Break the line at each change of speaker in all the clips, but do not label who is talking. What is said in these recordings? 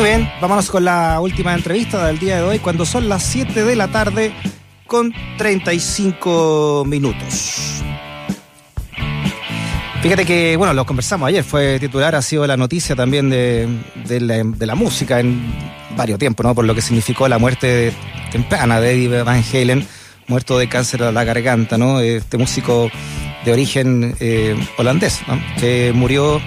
Muy bien, vámonos con la última entrevista del día de hoy, cuando son las 7 de la tarde con 35 minutos. Fíjate que, bueno, lo conversamos ayer, fue titular, ha sido la noticia también de, la, música en varios tiempos, ¿no? Por lo que significó la muerte temprana de Eddie Van Halen, muerto de cáncer a la garganta, ¿no? Este músico de origen eh, holandés. Que murió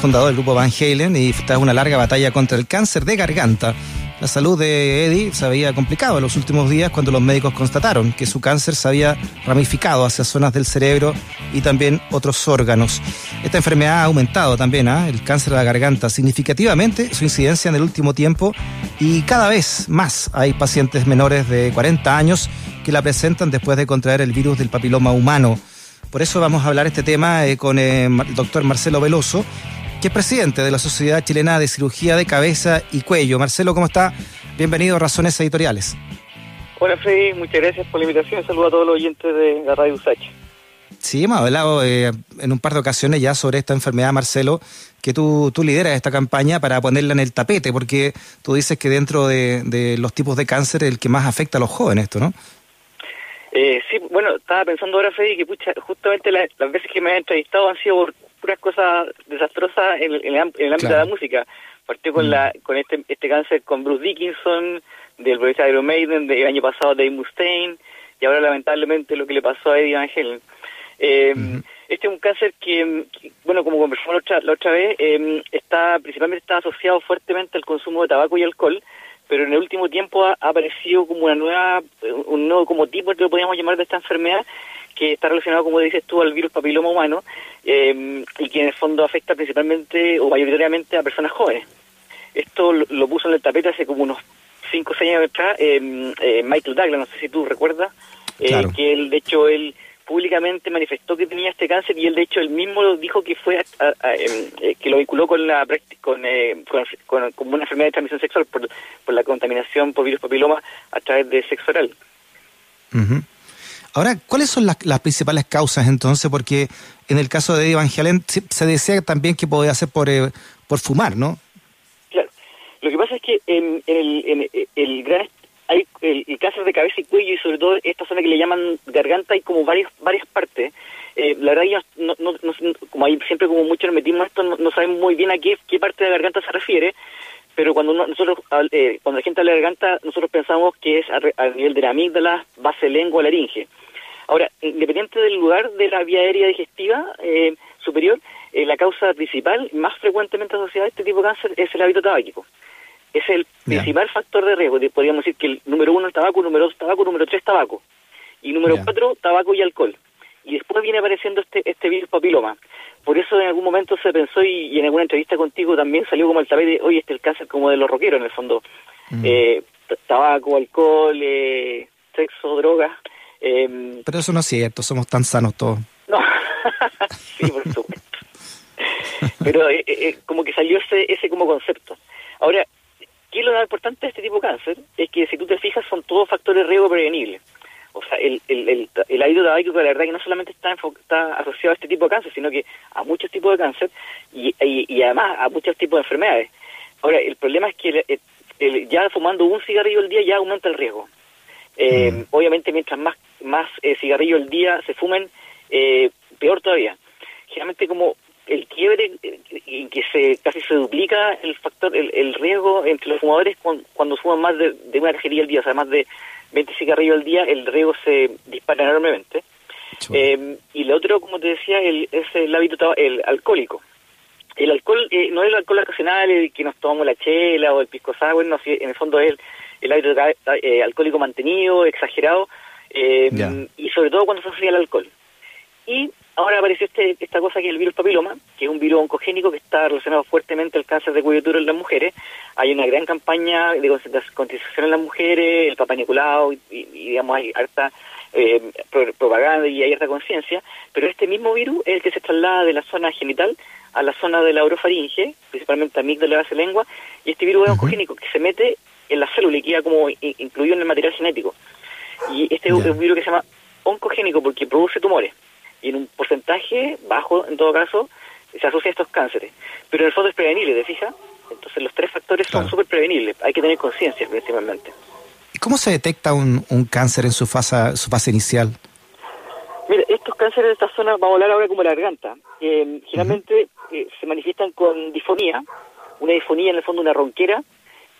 fundador del grupo Van Halen y tras una larga batalla contra el cáncer de garganta. La salud de Eddie se había complicado en los últimos días cuando los médicos constataron que su cáncer se había ramificado hacia zonas del cerebro y también otros órganos. Esta enfermedad ha aumentado también, ¿ah? el cáncer de la garganta, significativamente su incidencia en el último tiempo y cada vez más hay pacientes menores de 40 años que la presentan después de contraer el virus del papiloma humano. Por eso vamos a hablar este tema eh, con eh, el doctor Marcelo Veloso, que es presidente de la Sociedad Chilena de Cirugía de Cabeza y Cuello. Marcelo, ¿cómo está? Bienvenido a Razones Editoriales.
Hola Freddy, muchas gracias por la invitación. Saludos a todos los oyentes de la Radio USACH.
Sí, hemos hablado eh, en un par de ocasiones ya sobre esta enfermedad, Marcelo, que tú, tú lideras esta campaña para ponerla en el tapete, porque tú dices que dentro de, los tipos de cáncer el que más afecta a los jóvenes, esto, ¿no?
Eh, sí, bueno, estaba pensando ahora, Freddy, que pucha, justamente las veces que me he entrevistado han sido por puras cosas desastrosas en, el ámbito de la música. Partió con, mm. la, con este, este cáncer con Bruce Dickinson, del proyecto Iron Maiden, del año pasado Dave Mustaine, y ahora lamentablemente lo que le pasó a Eddie Van Halen. Eh, Este es un cáncer que, bueno, como conversamos la otra, la otra vez, eh, está principalmente está asociado fuertemente al consumo de tabaco y alcohol, pero en el último tiempo ha, aparecido como una nueva, un nuevo como tipo que lo podríamos llamar de esta enfermedad, que está relacionado, como dices tú, al virus papiloma humano eh, y que en el fondo afecta principalmente o mayoritariamente a personas jóvenes. Esto lo, puso en el tapete hace como unos 5 o 6 años atrás em, eh, Michael Douglas, no sé si tú recuerdas, eh, que él, de hecho, él públicamente manifestó que tenía este cáncer y él, de hecho, él mismo dijo que fue em, que lo vinculó con la con, con, con, una enfermedad de transmisión sexual por, por la contaminación por virus papiloma a través de sexo oral.
Ahora, ¿cuáles son las, principales causas entonces? Porque en el caso de Van Halen se, decía también que podía ser por, eh, por fumar, ¿no?
Claro. Lo que pasa es que en, el, el, gran hay el, cáncer de cabeza y cuello y sobre todo esta zona que le llaman garganta hay como varias varias partes. Eh, la verdad no, no, como hay siempre como muchos nos metimos esto no, no sabemos muy bien a qué, qué parte de la garganta se refiere, pero cuando nosotros eh, cuando la gente habla de garganta nosotros pensamos que es a, nivel de la amígdala, base lengua, laringe. Ahora, independiente del lugar de la vía aérea digestiva eh, superior, eh, la causa principal, más frecuentemente asociada a este tipo de cáncer, es el hábito tabáquico. Es el principal factor de riesgo. Podríamos decir que el número uno el tabaco, número dos tabaco, número tres tabaco. Y número cuatro, tabaco y alcohol. Y después viene apareciendo este, este virus papiloma. Por eso en algún momento se pensó, y, en alguna entrevista contigo también salió como el tapete, hoy este el cáncer como de los rockeros en el fondo. Mm. Eh, tabaco, alcohol, eh, sexo, drogas.
Em, Pero eso no es cierto, somos tan sanos todos.
No, sí, por supuesto. Pero eh, eh, como que salió ese, ese como concepto. Ahora, ¿qué es lo más importante de este tipo de cáncer? Es que si tú te fijas son todos factores riesgo prevenibles. O sea, el, el, el, el ácido la verdad que no solamente está, está asociado a este tipo de cáncer, sino que a muchos tipos de cáncer y, y, además a muchos tipos de enfermedades. Ahora, el problema es que ya fumando un cigarrillo al día ya aumenta el riesgo. Eh, mm. Obviamente, mientras más, más eh, cigarrillos al día se fumen, eh, peor todavía. Generalmente, como el quiebre en que se casi se duplica el factor, el, riesgo entre los fumadores cuando, fuman más de, una cajería al día, o sea, más de 20 cigarrillos al día, el riesgo se dispara enormemente. y lo otro, como te decía, el, es el hábito el alcohólico. El alcohol no es el alcohol ocasional, el que nos tomamos la chela o el pisco sour, no, en el fondo es el, el hábito eh, alcohólico mantenido, exagerado, eh, y sobre todo cuando se asocia al alcohol. Y ahora apareció este, esta cosa que es el virus papiloma, que es un virus oncogénico que está relacionado fuertemente al cáncer de cuello en las mujeres. Hay una gran campaña de concientización en las mujeres, el papá Nicolau, y, digamos hay harta eh, propaganda y hay harta conciencia, pero este mismo virus es el que se traslada de la zona genital a la zona de la orofaringe, principalmente a amígdala la base lengua, y este virus es oncogénico que se mete en la célula y queda como incluido en el material genético. Y este es un virus que se llama oncogénico porque produce tumores. Y en un porcentaje bajo, en todo caso, se asocia a estos cánceres. Pero en el fondo es prevenible, ¿te fijas? Entonces los tres factores son súper prevenibles, hay que tener conciencia principalmente.
¿Y cómo se detecta un, un cáncer en su fase, su fase inicial?
Mira, estos cánceres de esta zona, vamos a hablar ahora como la garganta, eh, generalmente eh, se manifiestan con disfonía, una disfonía en el fondo una ronquera.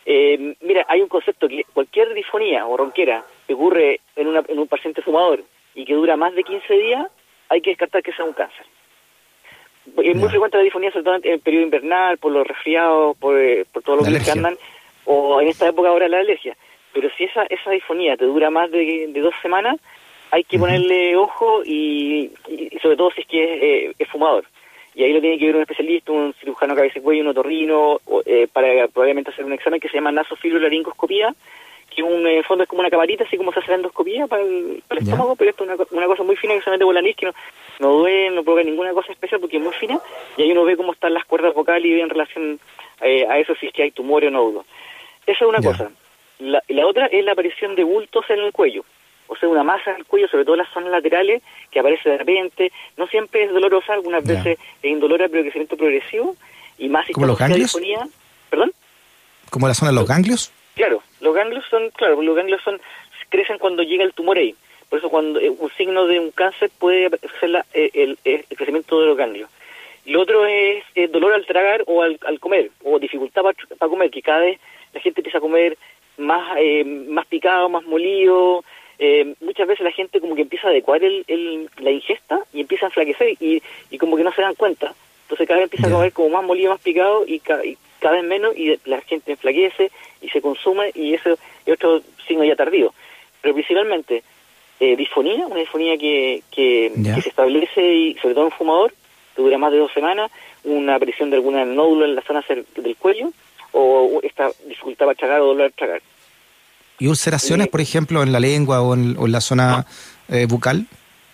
Eh, mira, hay un concepto que cualquier disfonía o ronquera que ocurre en, una, en un paciente fumador y que dura más de 15 días, hay que descartar que sea un cáncer. Es muy frecuente la disfonía, sobre todo en el periodo invernal, por los resfriados, por, por todo lo que andan, o en esta época ahora la alergia. Pero si esa, esa disfonía te dura más de, de dos semanas, hay que ponerle ojo y, y, sobre todo si es que es, eh, es, fumador. Y ahí lo tiene que ver un especialista, un cirujano cabeza y cuello, un otorrino, eh, para probablemente hacer un examen que se llama nasofilolaringoscopía, que un eh, fondo es como una camarita, así como se hace la endoscopía para el, para el estómago, pero esto es una, una, cosa muy fina que se mete por la nariz, que no, no duele, no provoca ninguna cosa especial porque es muy fina, y ahí uno ve cómo están las cuerdas vocales y ve en relación eh, a eso si es que hay tumor o nódulo. Esa es una cosa. La, la otra es la aparición de bultos en el cuello o sea, una masa en el cuello, sobre todo en las zonas laterales, que aparece de repente, no siempre es dolorosa, algunas yeah. veces es indolora, pero crecimiento progresivo, y más si
¿Como los ganglios?
Disponía, ¿Perdón?
¿Como la zona de los ganglios?
Claro, los ganglios son, claro, los ganglios son, crecen cuando llega el tumor ahí. Por eso cuando eh, un signo de un cáncer puede ser la, eh, el, el, crecimiento de los ganglios. Lo otro es, es dolor al tragar o al, al comer, o dificultad para, comer, que cada vez la gente empieza a comer más, eh, más picado, más molido, eh, muchas veces la gente como que empieza a adecuar el, el, la ingesta y empieza a enflaquecer y, y, como que no se dan cuenta. Entonces cada vez empieza a comer como más molido, más picado y, y, cada vez menos y la gente enflaquece y se consume y eso es otro signo ya tardío. Pero principalmente eh, disfonía, una disfonía que, que, yeah. que, se establece y sobre todo en un fumador, que dura más de dos semanas, una aparición de alguna nódulo en la zona del cuello o esta dificultad para tragar o dolor al tragar.
¿Y ulceraciones, por ejemplo, en la lengua o en, o en la zona eh, bucal?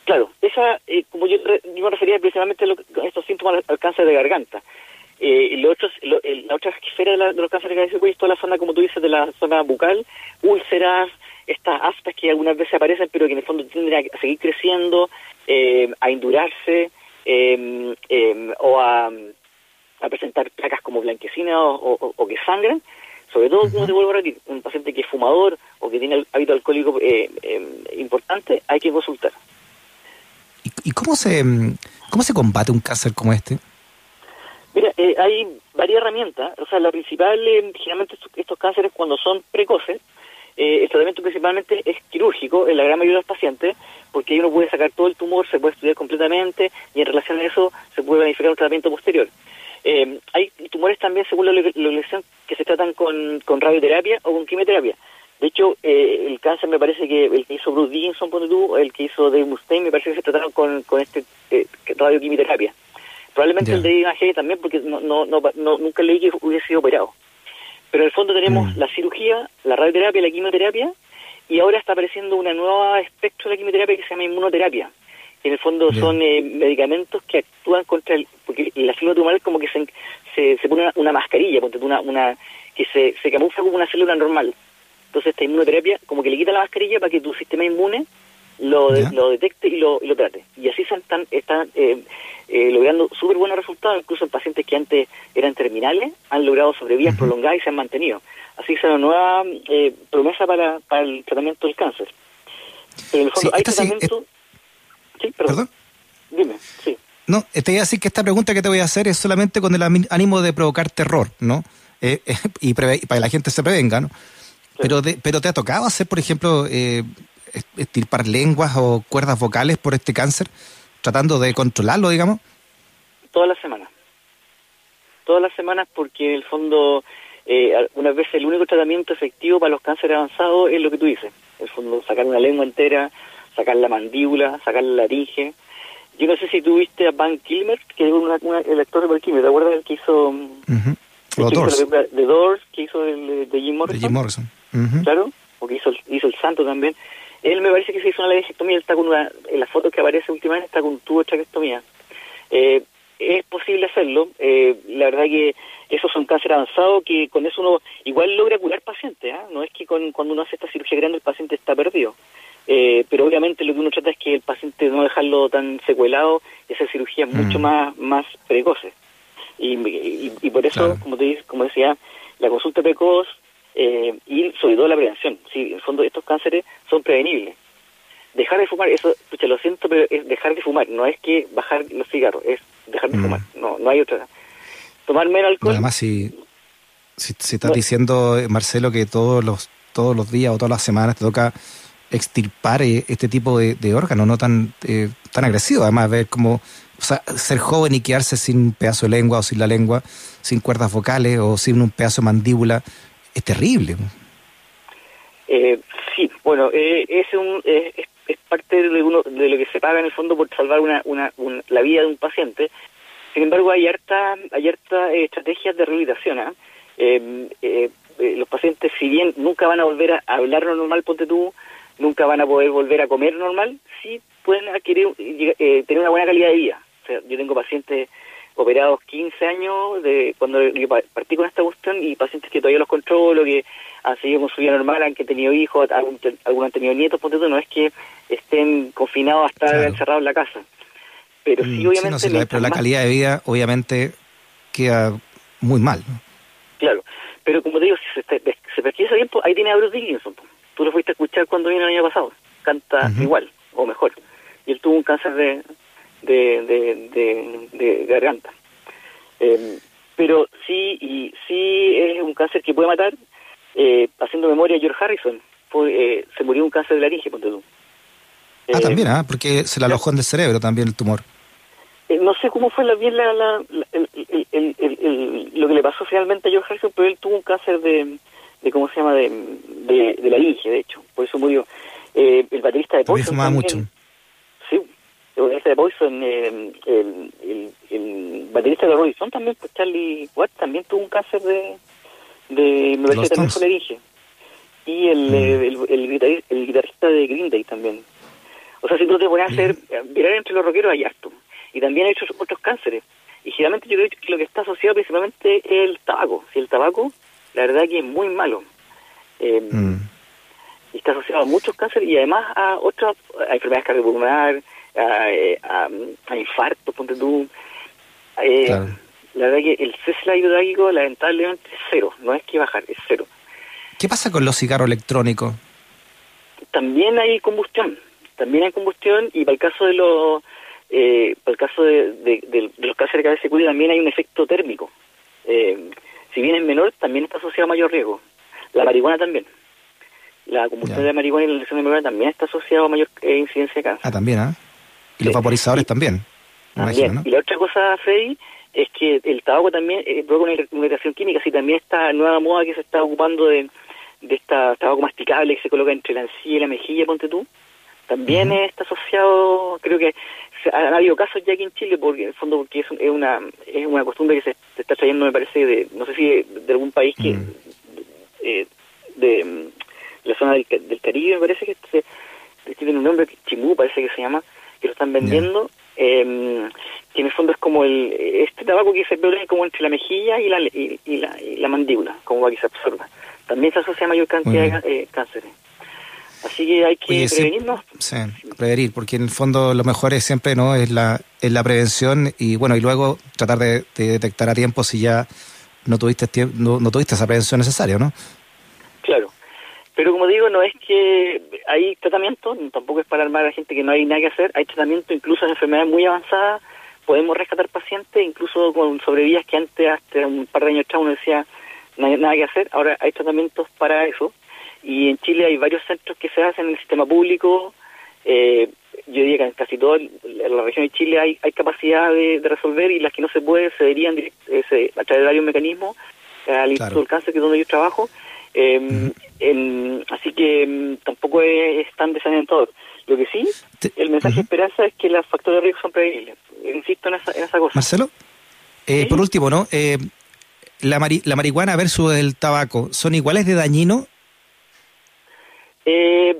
Claro, esa, eh, como yo, yo, me refería principalmente a, lo, a estos síntomas al, cáncer de garganta. Eh, lo otro, lo, la otra esfera de, la, de, los cánceres de garganta es toda la zona, como tú dices, de la zona bucal, úlceras, estas aftas que algunas veces aparecen, pero que en el fondo tienden a seguir creciendo, eh, a indurarse eh, o a, a, presentar placas como blanquecinas o, o, o que sangran sobre todo, como te vuelvo a repetir, un paciente que es fumador o que tiene hábito alcohólico eh, eh, importante, hay que consultar.
¿Y, ¿Y, cómo se cómo se combate un cáncer como este?
Mira, eh, hay varias herramientas. O sea, la principal, eh, generalmente estos, cánceres cuando son precoces, el tratamiento principalmente es quirúrgico en la gran mayoría de los pacientes, porque uno puede sacar todo el tumor, se puede estudiar completamente y en relación a eso se puede planificar un tratamiento posterior. Eh, hay tumores también, según la, lesión, que se tratan con, con, radioterapia o con quimioterapia. De hecho, eh, el cáncer me parece que el que hizo Bruce Dickinson, el que hizo Dave Mustaine, me parece que se trataron con, con este eh, radioquimioterapia. Probablemente yeah. el de Ivan también, porque no, no, no, no, nunca leí que hubiese sido operado. Pero en el fondo tenemos mm. la cirugía, la radioterapia, la quimioterapia, y ahora está apareciendo una nueva espectro de la quimioterapia que se llama inmunoterapia que en el fondo son eh, medicamentos que actúan contra el, porque la célula tumoral como que se, se, se pone una, una, mascarilla, una, una, que se, se camufla como una célula normal. Entonces esta inmunoterapia como que le quita la mascarilla para que tu sistema inmune lo, de, lo detecte y lo, y lo trate. Y así se están, están eh, eh, logrando súper buenos resultados, incluso en pacientes que antes eran terminales, han logrado sobrevidas uh -huh. prolongadas y se han mantenido. Así es una nueva eh, promesa para, para el tratamiento del cáncer. Pero en el fondo sí, hay tratamiento... Sí, Sí, perdón. ¿Perdón? Dime, sí.
No, te iba a decir que esta pregunta que te voy a hacer es solamente con el ánimo de provocar terror, ¿no? Eh, eh, y, preve, y, para que la gente se prevenga, ¿no? Sí. Pero, de, pero te ha tocado hacer, por ejemplo, eh, estirpar lenguas o cuerdas vocales por este cáncer, tratando de controlarlo, digamos.
Todas las semanas. Todas las semanas porque en el fondo, eh, algunas veces el único tratamiento efectivo para los cánceres avanzados es lo que tú dices. En el fondo, sacar una lengua entera, sacar la mandíbula, sacar la laringe. Yo no sé si tú viste a Van Kilmer, que es una, una, el actor de Van Kilmer, ¿te acuerdas del que hizo... Uh
-huh. Los Doors.
De, Doors, que hizo el, de Jim Morrison.
De Jim Morrison.
Uh -huh. Claro, porque hizo, hizo el santo también. Él me parece que se hizo una laringectomía, él está con una, en la foto que aparece últimamente está con un tubo de traqueostomía. Eh, es posible hacerlo, eh, la verdad que esos son cáncer avanzado que con eso uno igual logra curar pacientes, ¿eh? no es que con, cuando uno hace esta cirugía grande el paciente está perdido. Eh, pero obviamente lo que uno trata es que el paciente no dejarlo tan secuelado y hacer cirugías mm. mucho más, más precoces. Y, y, y, por eso, claro. como, te, como decía, la consulta precoz eh, y sobre todo la prevención. Sí, en el fondo estos cánceres son prevenibles. Dejar de fumar, eso, pucha, lo siento, pero es dejar de fumar, no es que bajar los cigarros, es dejar de
Mm.
fumar, no, no hay otra. Tomar menos alcohol,
Además, si, si, si estás diciendo, Marcelo, que todos los, todos los días o todas las semanas te toca extirpar eh, este tipo de, de órganos, no tan, eh, tan agresivo. Además, ver cómo o sea, ser joven y quedarse sin un pedazo de lengua o sin la lengua, sin cuerdas vocales o sin un pedazo de mandíbula, es terrible.
Eh, sí, bueno, eh, es, un, es, es parte de, uno, de lo que se paga en el fondo por salvar una, una, un- la vida de un paciente. Sin embargo, hay harta, hay harta eh, estrategias de rehabilitación. ¿ah? Eh, eh, eh, los pacientes, si bien nunca van a volver a hablar normal, ponte tú, nunca van a poder volver a comer normal, sí pueden adquirir, tener una buena calidad de vida. O sea, yo tengo pacientes operados 15 años de cuando yo pa- partí con esta cuestión y pacientes que todavía los controlo, que han seguido con su vida normal, han que tenido hijos, algún- algunos han tenido nietos, ponte tú, no es que estén confinados a estar
Claro.
encerrados en la casa. Pero
Mm,
sí,
sí,
obviamente...
no, sí, la,
mientras
pero la calidad de vida, obviamente, queda muy mal. ¿no?
Claro, pero como te digo, si se, se, percibe ese tiempo, ahí tiene a Bruce Dickinson. po. Tú lo fuiste a escuchar cuando vino el año pasado. Canta igual, o mejor. Y él tuvo un cáncer de, de, de, de- de garganta. Eh, pero sí, y sí es un cáncer que puede matar. Eh, haciendo memoria, George Harrison fue, eh, se murió un cáncer de laringe, ponte tú.
Ah,
Eh,
también, ¿ah? porque se le alojó en el cerebro también el tumor.
Eh, no sé cómo fue la, bien la, la- la- el- lo que le pasó finalmente a George Harrison, pero él tuvo un cáncer de, de ¿cómo se llama?, de, de, de laringe, de hecho, por eso murió. Eh, el baterista de Poison
fumaba
también-
mucho.
De Poison, eh, el, el, el baterista de Rolling Stone también, pues, Charlie Watt, también tuvo un cáncer de, de me parece también fue laringe. Y el,
Mm.
eh, el, el, guitarri- el guitarrista de Green Day también. O sea, si tú te pones a hacer, eh, mirar entre los rockeros hay harto. Y también hay otros, otros cánceres. Y generalmente yo creo que lo que está asociado principalmente es el tabaco. Si el tabaco, la verdad que es muy malo. Eh,
Mm.
y está asociado a muchos cánceres y además a otras a enfermedades cardiopulmonares, a, eh, a, a infartos, ponte tú. Eh,
Claro.
La verdad que el cese hidráulico lamentablemente es cero, no es que bajar, es cero.
¿Qué pasa con los cigarros electrónicos?
También hay combustión, también hay combustión y para el caso de los eh, para el caso de, de- de- de los cánceres de cabeza y cuello también hay un efecto térmico. Eh, si bien es menor, también está asociado a mayor riesgo. La marihuana también. La combustión de la marihuana y la lesión de marihuana también está asociado a mayor eh, incidencia de cáncer.
Ah, también, ¿ah? Y los vaporizadores también.
Y la otra cosa, Freddy, es que el tabaco también eh, provoca una ir- una irritación química, si también esta nueva moda que se está ocupando de, de esta tabaco masticable que se coloca entre la encía y la mejilla, ponte tú, también está asociado, creo que se- han habido casos ya aquí en Chile, porque en el fondo porque es, un- es una es una costumbre que se, se está trayendo, me parece, de no sé si de, de algún país que eh, de mm, la zona del, del Caribe, me parece que se, tiene un nombre, Chimú parece que se llama, que lo están vendiendo, eh, que en el fondo es como el este tabaco que se pone como entre la mejilla y la, y, y la, y la mandíbula, como para que se absorba. También se asocia a mayor cantidad de eh, cánceres. Así que hay que
Oye,
prevenirnos.
Sí, prevenir, porque en el fondo lo mejor es siempre no es la, es la prevención y bueno, y luego tratar de, de detectar a tiempo si ya no tuviste no, no tuviste esa prevención necesaria, ¿no?
Pero como digo, no es que hay tratamiento, tampoco es para armar a la gente que no hay nada que hacer, hay tratamiento incluso en enfermedades muy avanzadas, podemos rescatar pacientes, incluso con sobrevidas que antes, hasta un par de años atrás uno decía no hay nada que hacer, ahora hay tratamientos para eso, y en Chile hay varios centros que se hacen en el sistema público, eh, yo diría que en casi toda la región de Chile hay, hay capacidad de, de resolver y las que no se puede se deberían eh, se- a través de varios mecanismos al Instituto del Cáncer, que es donde yo trabajo. Eh, así que mm, tampoco es, tan desalentador. Lo que sí, el mensaje de esperanza es que los factores de riesgo son prevenibles. Insisto en esa, en esa cosa.
Marcelo, eh,
Sí.
por último, ¿no? Eh, la, mari- la marihuana versus el tabaco, ¿son iguales de dañino?
Eh,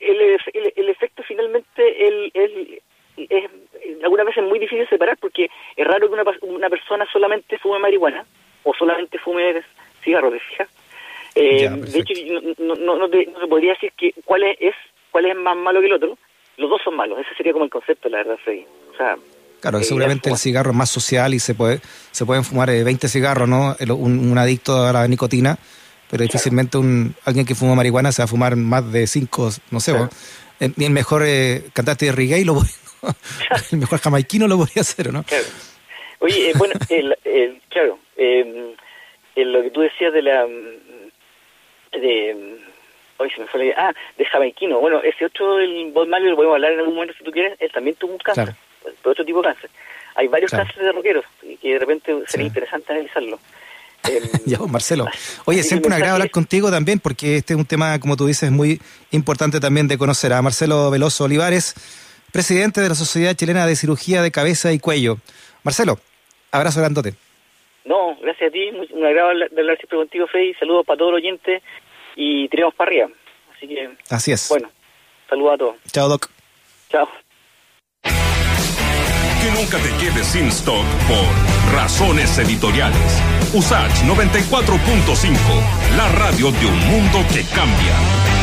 el, el, el efecto finalmente el, el- es algunas veces muy difícil separar porque es raro que una, una persona solamente fume marihuana o solamente fume cigarros, ¿te fijas? Eh,
Ya,
de hecho, no, no, no, te, no te podría decir que cuál es, cuál es más malo que el otro. Los dos son malos, ese sería como el concepto, la verdad, Freddy. O sea,
Claro, seguramente el cigarro es más social y se puede se pueden fumar 20 cigarros, ¿no? Un, adicto a la nicotina, pero difícilmente un alguien que fuma marihuana se va a fumar más de 5, no sé, ni el mejor cantante de reggae lo el mejor jamaiquino lo podría hacer, ¿no?
Claro. Oye, bueno, el, claro, eh, lo que tú decías de la de hoy se me fue la idea. Ah, de jamaiquino. Bueno, ese otro, el Bob Marley, lo podemos hablar en algún momento si tú quieres. Él también tuvo un cáncer, pero otro tipo de cáncer. Hay varios cánceres de rockeros y que de repente sería interesante analizarlo.
ya, pues, Marcelo. Oye, siempre un agrado hablar contigo también, porque este es un tema, como tú dices, muy importante también de conocer. A Marcelo Veloso Olivares, presidente de la Sociedad Chilena de Cirugía de Cabeza y Cuello. Marcelo, abrazo grandote.
No, gracias a ti, un agrado de hablar siempre contigo, Freddy. Saludos para todos los oyentes y tiremos para arriba. Así que.
Así es.
Bueno, saludos a todos.
Chao, Doc.
Chao.
Que nunca te quedes sin stock por razones editoriales. Usach 94.5, la radio de un mundo que cambia.